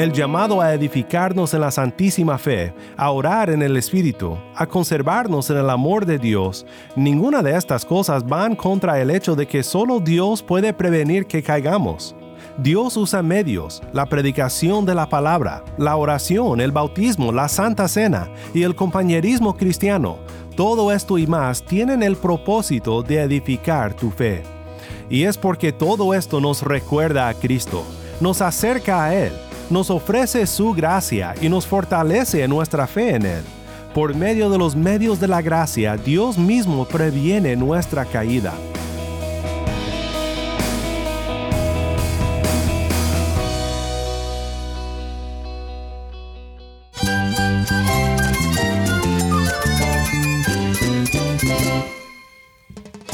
El llamado a edificarnos en la santísima fe, a orar en el Espíritu, a conservarnos en el amor de Dios, ninguna de estas cosas van contra el hecho de que solo Dios puede prevenir que caigamos. Dios usa medios, la predicación de la palabra, la oración, el bautismo, la santa cena y el compañerismo cristiano. Todo esto y más tienen el propósito de edificar tu fe. Y es porque todo esto nos recuerda a Cristo, nos acerca a Él, nos ofrece su gracia y nos fortalece nuestra fe en Él. Por medio de los medios de la gracia, Dios mismo previene nuestra caída.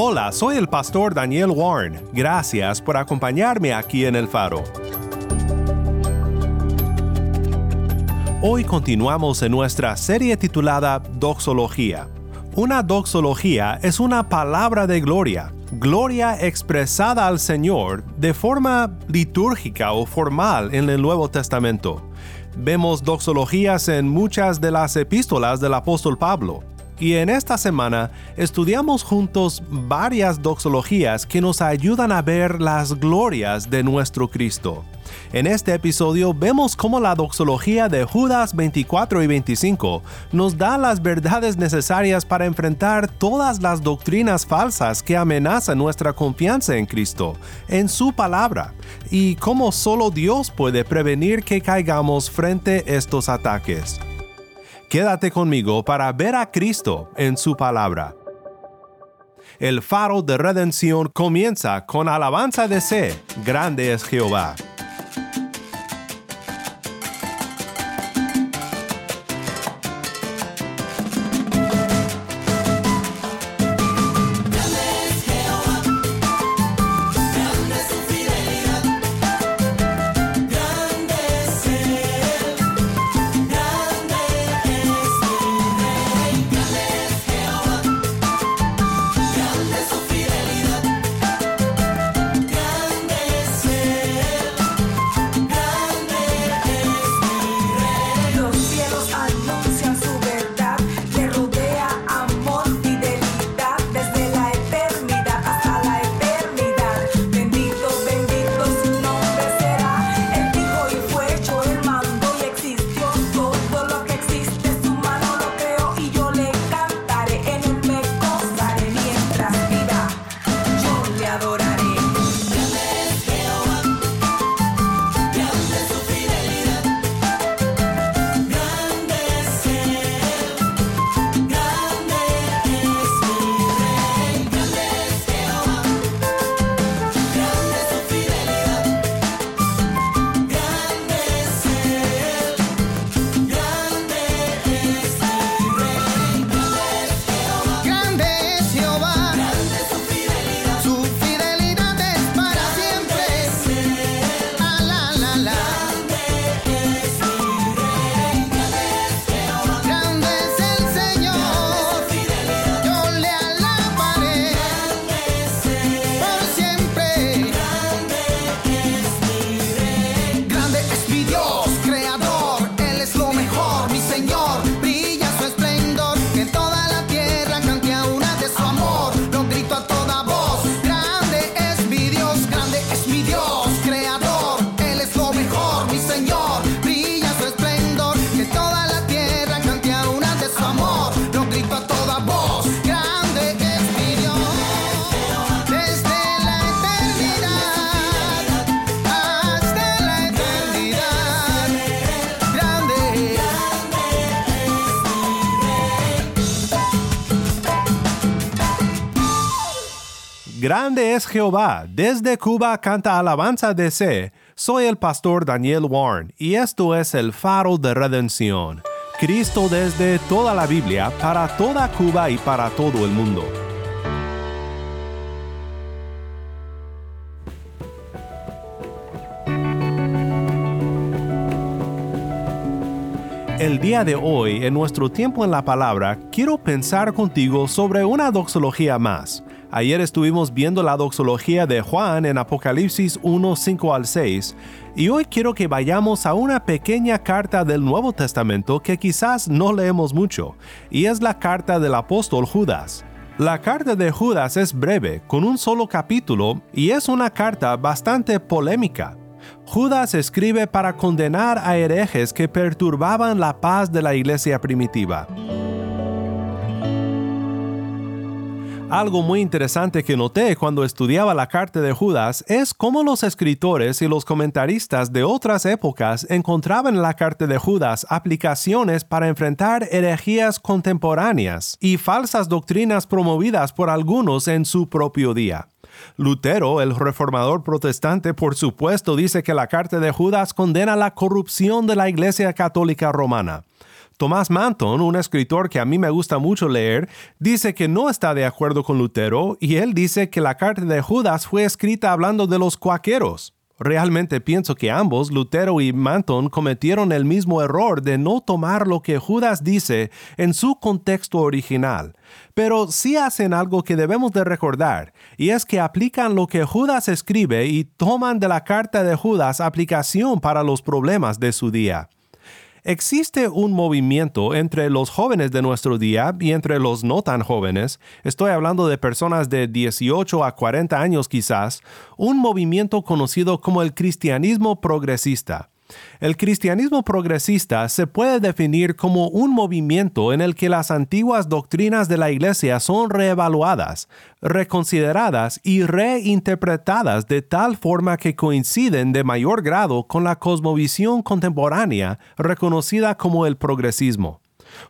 Hola, soy el pastor Daniel Warren. Gracias por acompañarme aquí en El Faro. Hoy continuamos en nuestra serie titulada Doxología. Una doxología es una palabra de gloria, gloria expresada al Señor de forma litúrgica o formal en el Nuevo Testamento. Vemos doxologías en muchas de las epístolas del apóstol Pablo. Y en esta semana estudiamos juntos varias doxologías que nos ayudan a ver las glorias de nuestro Cristo. En este episodio vemos cómo la doxología de Judas 24 y 25 nos da las verdades necesarias para enfrentar todas las doctrinas falsas que amenazan nuestra confianza en Cristo, en su palabra, y cómo solo Dios puede prevenir que caigamos frente a estos ataques. Quédate conmigo para ver a Cristo en su palabra. El faro de redención comienza con alabanza de C, grande es Jehová. Grande es Jehová, desde Cuba canta alabanza de C. Soy el pastor Daniel Warren y esto es el faro de redención. Cristo desde toda la Biblia, para toda Cuba y para todo el mundo. El día de hoy, en nuestro tiempo en la palabra, quiero pensar contigo sobre una doxología más. Ayer estuvimos viendo la doxología de Juan en Apocalipsis 1, 5 al 6, y hoy quiero que vayamos a una pequeña carta del Nuevo Testamento que quizás no leemos mucho, y es la carta del apóstol Judas. La carta de Judas es breve, con un solo capítulo, y es una carta bastante polémica. Judas escribe para condenar a herejes que perturbaban la paz de la iglesia primitiva. Algo muy interesante que noté cuando estudiaba la carta de Judas es cómo los escritores y los comentaristas de otras épocas encontraban en la carta de Judas aplicaciones para enfrentar herejías contemporáneas y falsas doctrinas promovidas por algunos en su propio día. Lutero, el reformador protestante, por supuesto, dice que la carta de Judas condena la corrupción de la Iglesia Católica Romana. Tomás Manton, un escritor que a mí me gusta mucho leer, dice que no está de acuerdo con Lutero y él dice que la carta de Judas fue escrita hablando de los cuaqueros. Realmente pienso que ambos, Lutero y Manton, cometieron el mismo error de no tomar lo que Judas dice en su contexto original. Pero sí hacen algo que debemos de recordar, y es que aplican lo que Judas escribe y toman de la carta de Judas aplicación para los problemas de su día. Existe un movimiento entre los jóvenes de nuestro día y entre los no tan jóvenes, estoy hablando de personas de 18 a 40 años quizás, un movimiento conocido como el cristianismo progresista. El cristianismo progresista se puede definir como un movimiento en el que las antiguas doctrinas de la Iglesia son reevaluadas, reconsideradas y reinterpretadas de tal forma que coinciden de mayor grado con la cosmovisión contemporánea reconocida como el progresismo.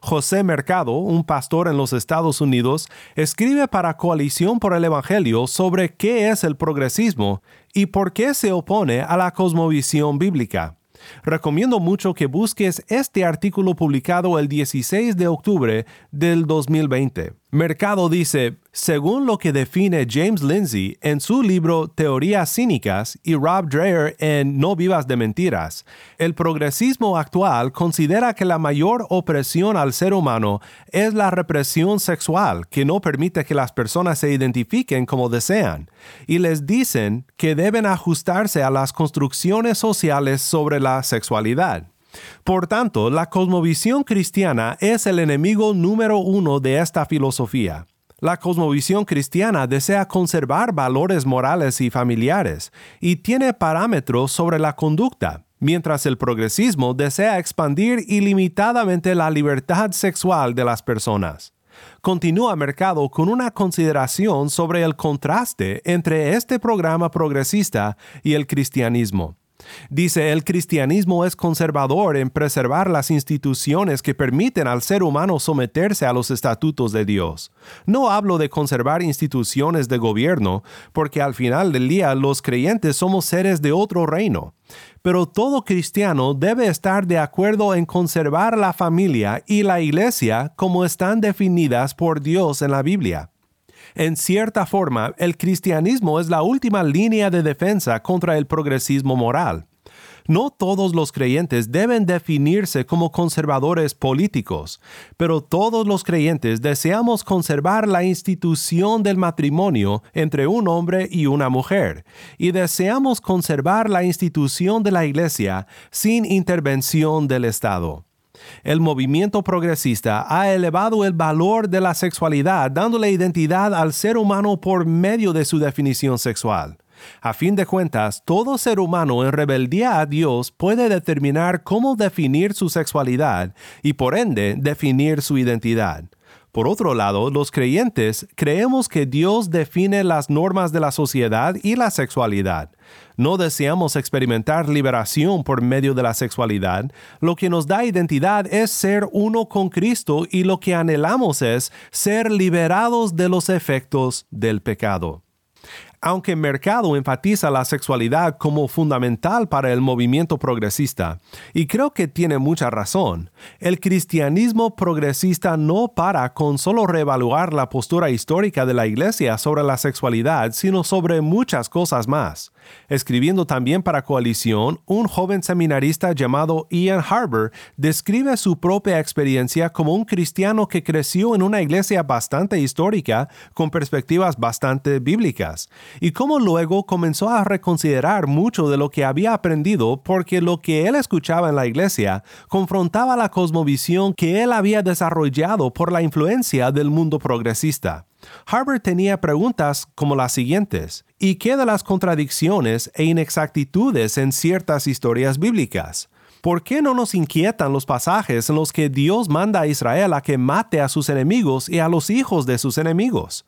José Mercado, un pastor en los Estados Unidos, escribe para Coalición por el Evangelio sobre qué es el progresismo y por qué se opone a la cosmovisión bíblica. Recomiendo mucho que busques este artículo publicado el 16 de octubre del 2020. Mercado dice, según lo que define James Lindsay en su libro Teorías Cínicas y Rob Dreher en No Vivas de Mentiras, el progresismo actual considera que la mayor opresión al ser humano es la represión sexual que no permite que las personas se identifiquen como desean, y les dicen que deben ajustarse a las construcciones sociales sobre la sexualidad. Por tanto, la cosmovisión cristiana es el enemigo número uno de esta filosofía. La cosmovisión cristiana desea conservar valores morales y familiares y tiene parámetros sobre la conducta, mientras el progresismo desea expandir ilimitadamente la libertad sexual de las personas. Continúa Mercado con una consideración sobre el contraste entre este programa progresista y el cristianismo. Dice, el cristianismo es conservador en preservar las instituciones que permiten al ser humano someterse a los estatutos de Dios. No hablo de conservar instituciones de gobierno, porque al final del día los creyentes somos seres de otro reino. Pero todo cristiano debe estar de acuerdo en conservar la familia y la iglesia como están definidas por Dios en la Biblia. En cierta forma, el cristianismo es la última línea de defensa contra el progresismo moral. No todos los creyentes deben definirse como conservadores políticos, pero todos los creyentes deseamos conservar la institución del matrimonio entre un hombre y una mujer, y deseamos conservar la institución de la Iglesia sin intervención del Estado. El movimiento progresista ha elevado el valor de la sexualidad dándole identidad al ser humano por medio de su definición sexual. A fin de cuentas, todo ser humano en rebeldía a Dios puede determinar cómo definir su sexualidad y por ende definir su identidad. Por otro lado, los creyentes creemos que Dios define las normas de la sociedad y la sexualidad. No deseamos experimentar liberación por medio de la sexualidad. Lo que nos da identidad es ser uno con Cristo y lo que anhelamos es ser liberados de los efectos del pecado. Aunque Mercado enfatiza la sexualidad como fundamental para el movimiento progresista, y creo que tiene mucha razón, el cristianismo progresista no para con solo reevaluar la postura histórica de la Iglesia sobre la sexualidad, sino sobre muchas cosas más. Escribiendo también para Coalición, un joven seminarista llamado Ian Harbour describe su propia experiencia como un cristiano que creció en una iglesia bastante histórica con perspectivas bastante bíblicas, y cómo luego comenzó a reconsiderar mucho de lo que había aprendido porque lo que él escuchaba en la iglesia confrontaba la cosmovisión que él había desarrollado por la influencia del mundo progresista. Harvard tenía preguntas como las siguientes. ¿Y qué de las contradicciones e inexactitudes en ciertas historias bíblicas? ¿Por qué no nos inquietan los pasajes en los que Dios manda a Israel a que mate a sus enemigos y a los hijos de sus enemigos?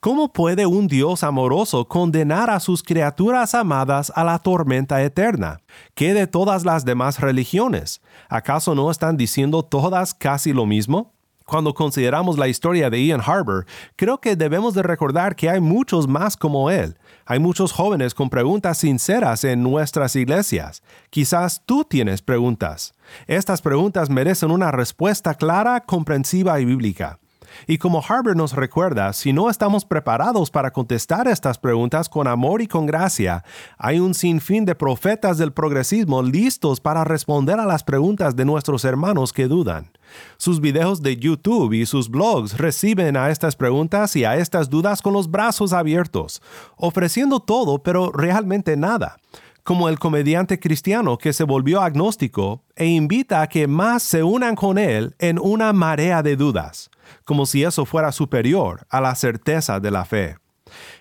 ¿Cómo puede un Dios amoroso condenar a sus criaturas amadas a la tormenta eterna? ¿Qué de todas las demás religiones? ¿Acaso no están diciendo todas casi lo mismo? Cuando consideramos la historia de Ian Harbour, creo que debemos de recordar que hay muchos más como él. Hay muchos jóvenes con preguntas sinceras en nuestras iglesias. Quizás tú tienes preguntas. Estas preguntas merecen una respuesta clara, comprensiva y bíblica. Y como Harbour nos recuerda, si no estamos preparados para contestar estas preguntas con amor y con gracia, hay un sinfín de profetas del progresismo listos para responder a las preguntas de nuestros hermanos que dudan. Sus videos de YouTube y sus blogs reciben a estas preguntas y a estas dudas con los brazos abiertos, ofreciendo todo pero realmente nada como el comediante cristiano que se volvió agnóstico e invita a que más se unan con él en una marea de dudas, como si eso fuera superior a la certeza de la fe.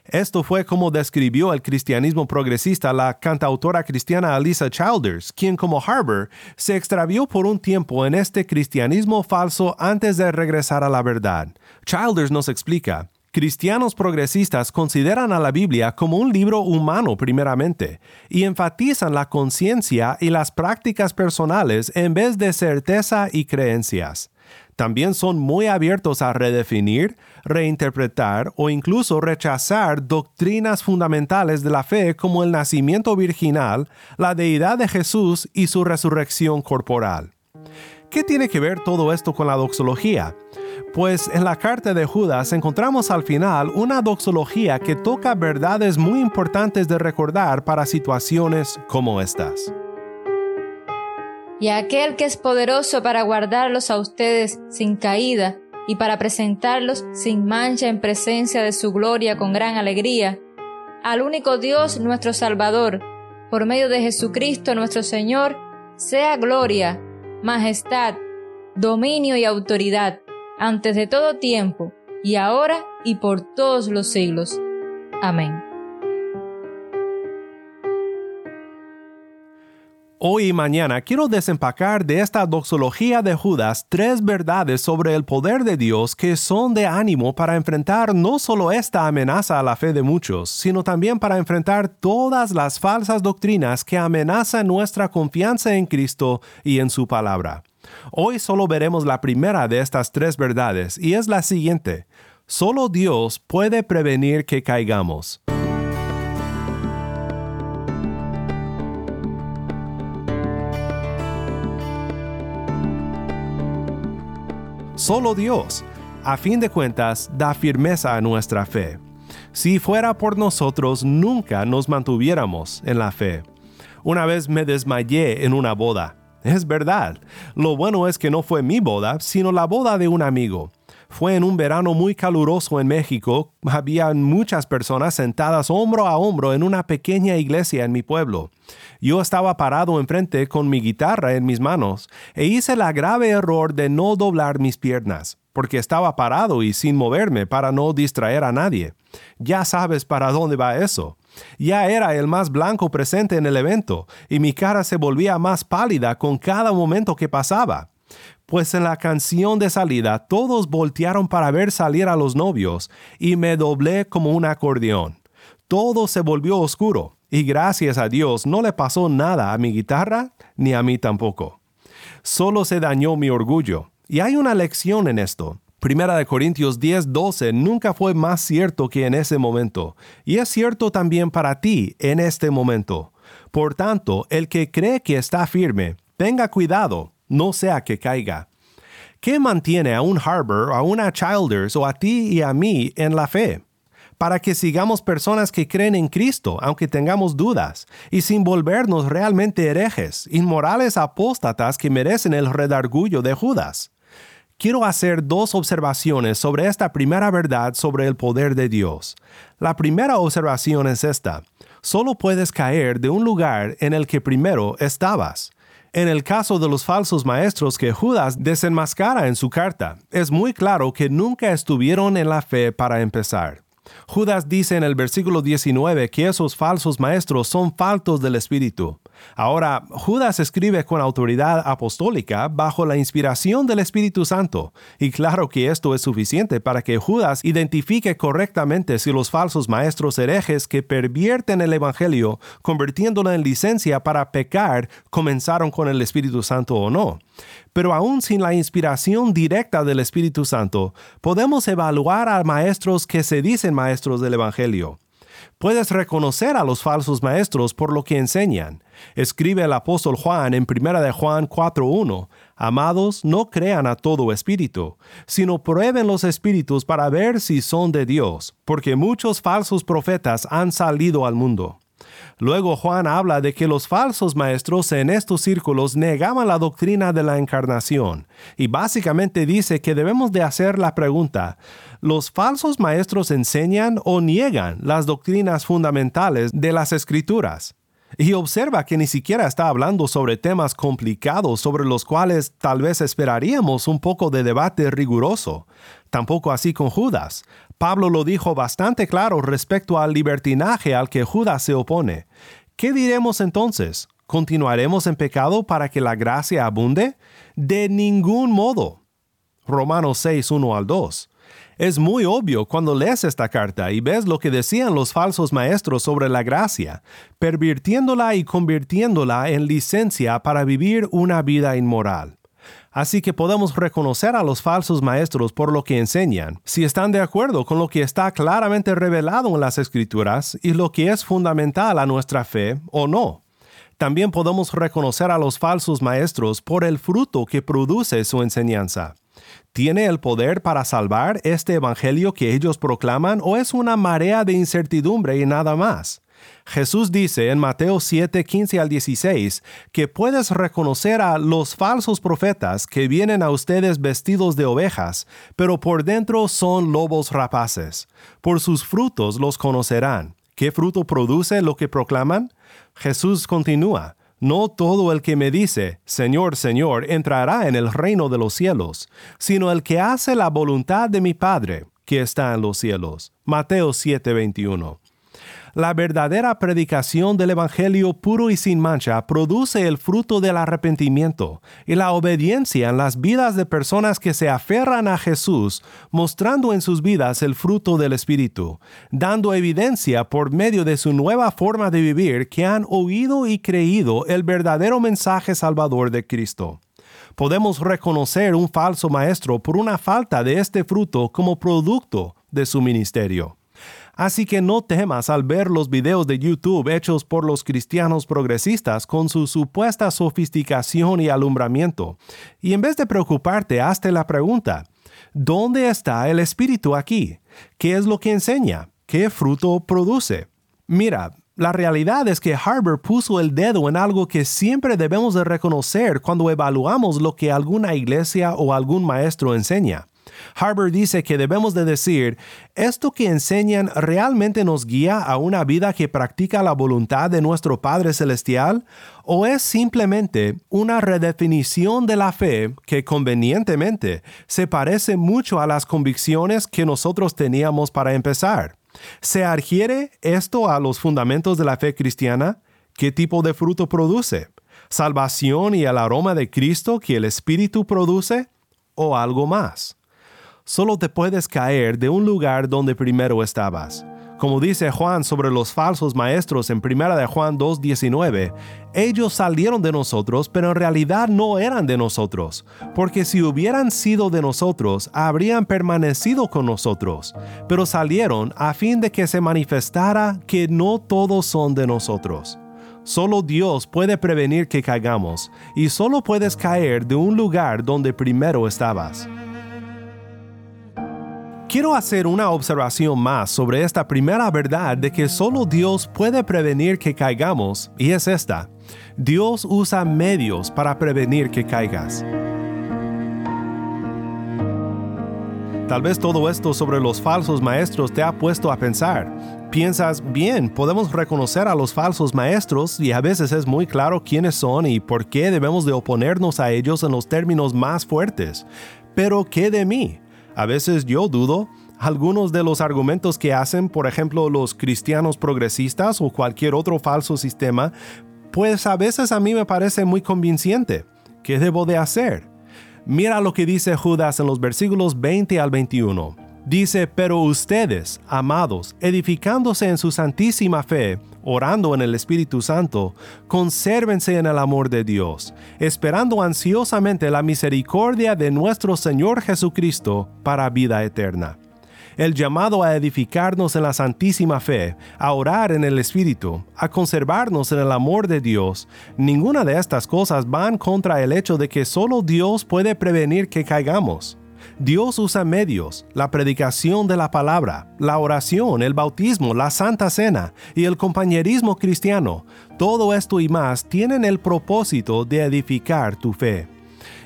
Esto fue como describió el cristianismo progresista la cantautora cristiana Alisa Childers, quien como Harbour se extravió por un tiempo en este cristianismo falso antes de regresar a la verdad. Childers nos explica, Cristianos progresistas consideran a la Biblia como un libro humano primeramente y enfatizan la conciencia y las prácticas personales en vez de certeza y creencias. También son muy abiertos a redefinir, reinterpretar o incluso rechazar doctrinas fundamentales de la fe como el nacimiento virginal, la deidad de Jesús y su resurrección corporal. ¿Qué tiene que ver todo esto con la doxología? Pues en la carta de Judas encontramos al final una doxología que toca verdades muy importantes de recordar para situaciones como estas y aquel que es poderoso para guardarlos a ustedes sin caída y para presentarlos sin mancha en presencia de su gloria con gran alegría, al único Dios nuestro Salvador, por medio de Jesucristo nuestro Señor, sea gloria, majestad, dominio y autoridad, antes de todo tiempo, y ahora y por todos los siglos. Amén. Hoy y mañana quiero desempacar de esta doxología de Judas tres verdades sobre el poder de Dios que son de ánimo para enfrentar no solo esta amenaza a la fe de muchos, sino también para enfrentar todas las falsas doctrinas que amenazan nuestra confianza en Cristo y en su palabra. Hoy solo veremos la primera de estas tres verdades y es la siguiente. Solo Dios puede prevenir que caigamos. Solo Dios, a fin de cuentas, da firmeza a nuestra fe. Si fuera por nosotros, nunca nos mantuviéramos en la fe. Una vez me desmayé en una boda. Es verdad. Lo bueno es que no fue mi boda, sino la boda de un amigo. Fue en un verano muy caluroso en México. Había muchas personas sentadas hombro a hombro en una pequeña iglesia en mi pueblo. Yo estaba parado enfrente con mi guitarra en mis manos e hice la grave error de no doblar mis piernas, porque estaba parado y sin moverme para no distraer a nadie. Ya sabes para dónde va eso. Ya era el más blanco presente en el evento, y mi cara se volvía más pálida con cada momento que pasaba pues en la canción de salida todos voltearon para ver salir a los novios y me doblé como un acordeón. Todo se volvió oscuro y gracias a Dios no le pasó nada a mi guitarra ni a mí tampoco. Solo se dañó mi orgullo. Y hay una lección en esto. Primera de Corintios 10, 12 nunca fue más cierto que en ese momento, y es cierto también para ti en este momento. Por tanto, el que cree que está firme, tenga cuidado, no sea que caiga. ¿Qué mantiene a un Harbor, a una Childers o a ti y a mí en la fe? Para que sigamos personas que creen en Cristo, aunque tengamos dudas, y sin volvernos realmente herejes, inmorales apóstatas que merecen el redargullo de Judas quiero hacer dos observaciones sobre esta primera verdad sobre el poder de Dios. La primera observación es esta. Solo puedes caer de un lugar en el que primero estabas. En el caso de los falsos maestros que Judas desenmascara en su carta, es muy claro que nunca estuvieron en la fe para empezar. Judas dice en el versículo 19 que esos falsos maestros son faltos del Espíritu. Ahora, Judas escribe con autoridad apostólica bajo la inspiración del Espíritu Santo, y claro que esto es suficiente para que Judas identifique correctamente si los falsos maestros herejes que pervierten el Evangelio, convirtiéndolo en licencia para pecar, comenzaron con el Espíritu Santo o no. Pero aún sin la inspiración directa del Espíritu Santo, podemos evaluar a maestros que se dicen maestros del Evangelio. Puedes reconocer a los falsos maestros por lo que enseñan. Escribe el apóstol Juan en 1 de Juan 4.1, Amados, no crean a todo espíritu, sino prueben los espíritus para ver si son de Dios, porque muchos falsos profetas han salido al mundo. Luego Juan habla de que los falsos maestros en estos círculos negaban la doctrina de la encarnación y básicamente dice que debemos de hacer la pregunta, ¿los falsos maestros enseñan o niegan las doctrinas fundamentales de las escrituras? Y observa que ni siquiera está hablando sobre temas complicados sobre los cuales tal vez esperaríamos un poco de debate riguroso. Tampoco así con Judas. Pablo lo dijo bastante claro respecto al libertinaje al que Judas se opone. ¿Qué diremos entonces? ¿Continuaremos en pecado para que la gracia abunde? De ningún modo. Romanos 6, 1 al 2. Es muy obvio cuando lees esta carta y ves lo que decían los falsos maestros sobre la gracia, pervirtiéndola y convirtiéndola en licencia para vivir una vida inmoral. Así que podemos reconocer a los falsos maestros por lo que enseñan, si están de acuerdo con lo que está claramente revelado en las escrituras y lo que es fundamental a nuestra fe o no. También podemos reconocer a los falsos maestros por el fruto que produce su enseñanza. ¿Tiene el poder para salvar este Evangelio que ellos proclaman o es una marea de incertidumbre y nada más? Jesús dice en Mateo 7, 15 al 16 que puedes reconocer a los falsos profetas que vienen a ustedes vestidos de ovejas, pero por dentro son lobos rapaces. Por sus frutos los conocerán. ¿Qué fruto produce lo que proclaman? Jesús continúa. No todo el que me dice, Señor, Señor, entrará en el reino de los cielos, sino el que hace la voluntad de mi Padre, que está en los cielos. Mateo 7:21. La verdadera predicación del Evangelio puro y sin mancha produce el fruto del arrepentimiento y la obediencia en las vidas de personas que se aferran a Jesús, mostrando en sus vidas el fruto del Espíritu, dando evidencia por medio de su nueva forma de vivir que han oído y creído el verdadero mensaje salvador de Cristo podemos reconocer un falso maestro por una falta de este fruto como producto de su ministerio. Así que no temas al ver los videos de YouTube hechos por los cristianos progresistas con su supuesta sofisticación y alumbramiento. Y en vez de preocuparte, hazte la pregunta, ¿dónde está el Espíritu aquí? ¿Qué es lo que enseña? ¿Qué fruto produce? Mira, la realidad es que Harvard puso el dedo en algo que siempre debemos de reconocer cuando evaluamos lo que alguna iglesia o algún maestro enseña. Harvard dice que debemos de decir, ¿esto que enseñan realmente nos guía a una vida que practica la voluntad de nuestro Padre Celestial? ¿O es simplemente una redefinición de la fe que convenientemente se parece mucho a las convicciones que nosotros teníamos para empezar? ¿Se adhiere esto a los fundamentos de la fe cristiana? ¿Qué tipo de fruto produce? ¿Salvación y el aroma de Cristo que el Espíritu produce? ¿O algo más? Solo te puedes caer de un lugar donde primero estabas. Como dice Juan sobre los falsos maestros en 1 de Juan 2.19, ellos salieron de nosotros, pero en realidad no eran de nosotros, porque si hubieran sido de nosotros, habrían permanecido con nosotros, pero salieron a fin de que se manifestara que no todos son de nosotros. Solo Dios puede prevenir que caigamos, y solo puedes caer de un lugar donde primero estabas. Quiero hacer una observación más sobre esta primera verdad de que solo Dios puede prevenir que caigamos, y es esta. Dios usa medios para prevenir que caigas. Tal vez todo esto sobre los falsos maestros te ha puesto a pensar. Piensas, bien, podemos reconocer a los falsos maestros y a veces es muy claro quiénes son y por qué debemos de oponernos a ellos en los términos más fuertes. Pero ¿qué de mí? A veces yo dudo. Algunos de los argumentos que hacen, por ejemplo, los cristianos progresistas o cualquier otro falso sistema, pues a veces a mí me parece muy convincente. ¿Qué debo de hacer? Mira lo que dice Judas en los versículos 20 al 21. Dice, pero ustedes, amados, edificándose en su santísima fe, orando en el Espíritu Santo, consérvense en el amor de Dios, esperando ansiosamente la misericordia de nuestro Señor Jesucristo para vida eterna. El llamado a edificarnos en la santísima fe, a orar en el Espíritu, a conservarnos en el amor de Dios, ninguna de estas cosas van contra el hecho de que solo Dios puede prevenir que caigamos. Dios usa medios, la predicación de la palabra, la oración, el bautismo, la santa cena y el compañerismo cristiano. Todo esto y más tienen el propósito de edificar tu fe.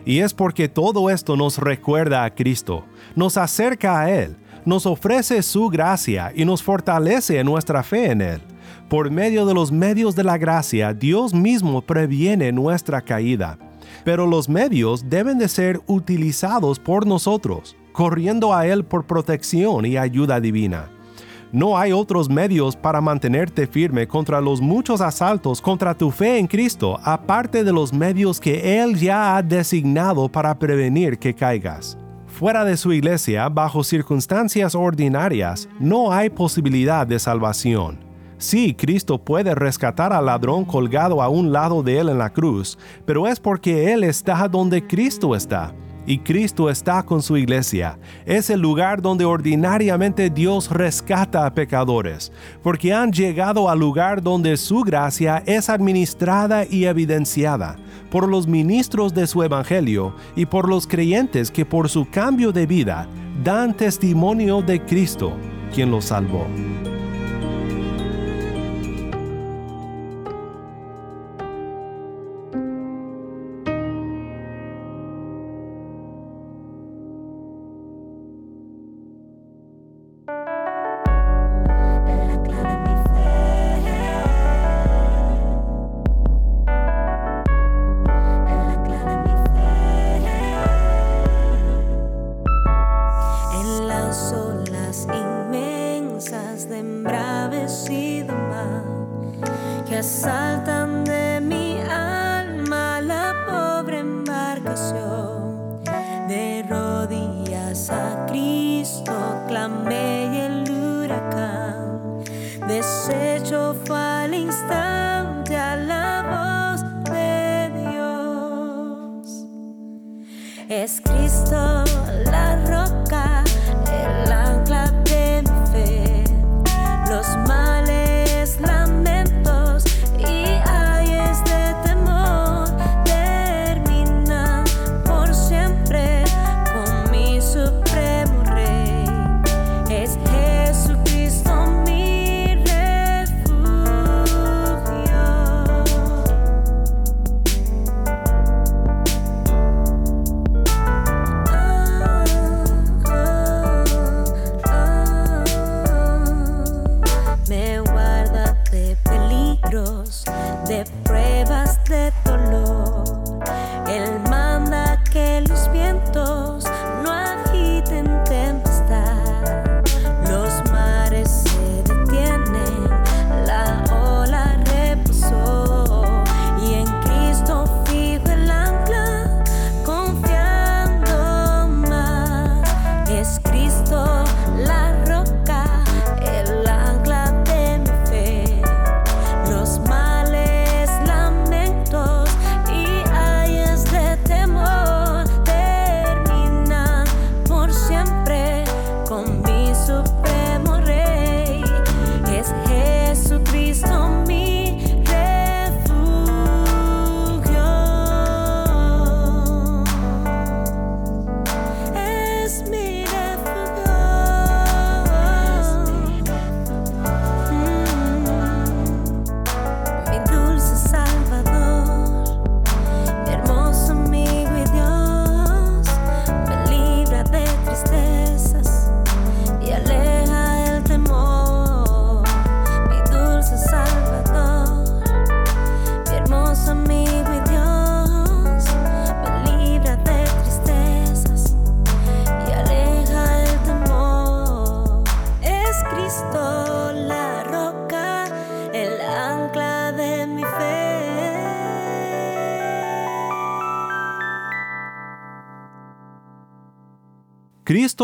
Y es porque todo esto nos recuerda a Cristo, nos acerca a Él, nos ofrece su gracia y nos fortalece nuestra fe en Él. Por medio de los medios de la gracia, Dios mismo previene nuestra caída pero los medios deben de ser utilizados por nosotros, corriendo a Él por protección y ayuda divina. No hay otros medios para mantenerte firme contra los muchos asaltos contra tu fe en Cristo, aparte de los medios que Él ya ha designado para prevenir que caigas. Fuera de su iglesia, bajo circunstancias ordinarias, no hay posibilidad de salvación. Sí, Cristo puede rescatar al ladrón colgado a un lado de él en la cruz, pero es porque Él está donde Cristo está. Y Cristo está con su iglesia. Es el lugar donde ordinariamente Dios rescata a pecadores, porque han llegado al lugar donde su gracia es administrada y evidenciada por los ministros de su evangelio y por los creyentes que por su cambio de vida dan testimonio de Cristo, quien los salvó. Es Cristo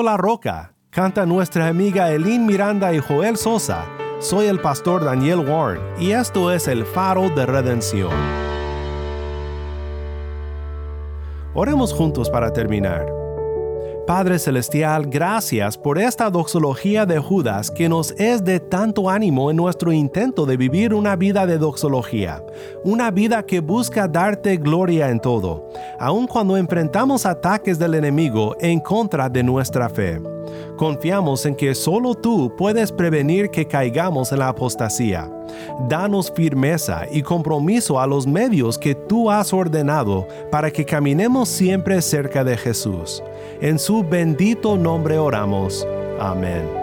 La Roca, canta nuestra amiga Elin Miranda y Joel Sosa. Soy el pastor Daniel Warren y esto es el faro de redención. Oremos juntos para terminar. Padre Celestial, gracias por esta doxología de Judas que nos es de tanto ánimo en nuestro intento de vivir una vida de doxología, una vida que busca darte gloria en todo, aun cuando enfrentamos ataques del enemigo en contra de nuestra fe. Confiamos en que solo tú puedes prevenir que caigamos en la apostasía. Danos firmeza y compromiso a los medios que tú has ordenado para que caminemos siempre cerca de Jesús. En su bendito nombre oramos. Amén.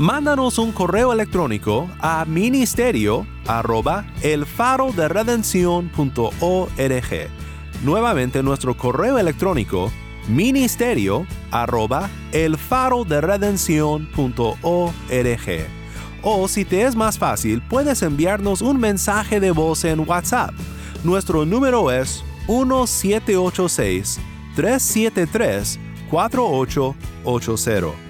Mándanos un correo electrónico a ministerio arroba el faro de Nuevamente nuestro correo electrónico ministerio arroba el faro de O si te es más fácil, puedes enviarnos un mensaje de voz en WhatsApp. Nuestro número es 1786 373 4880.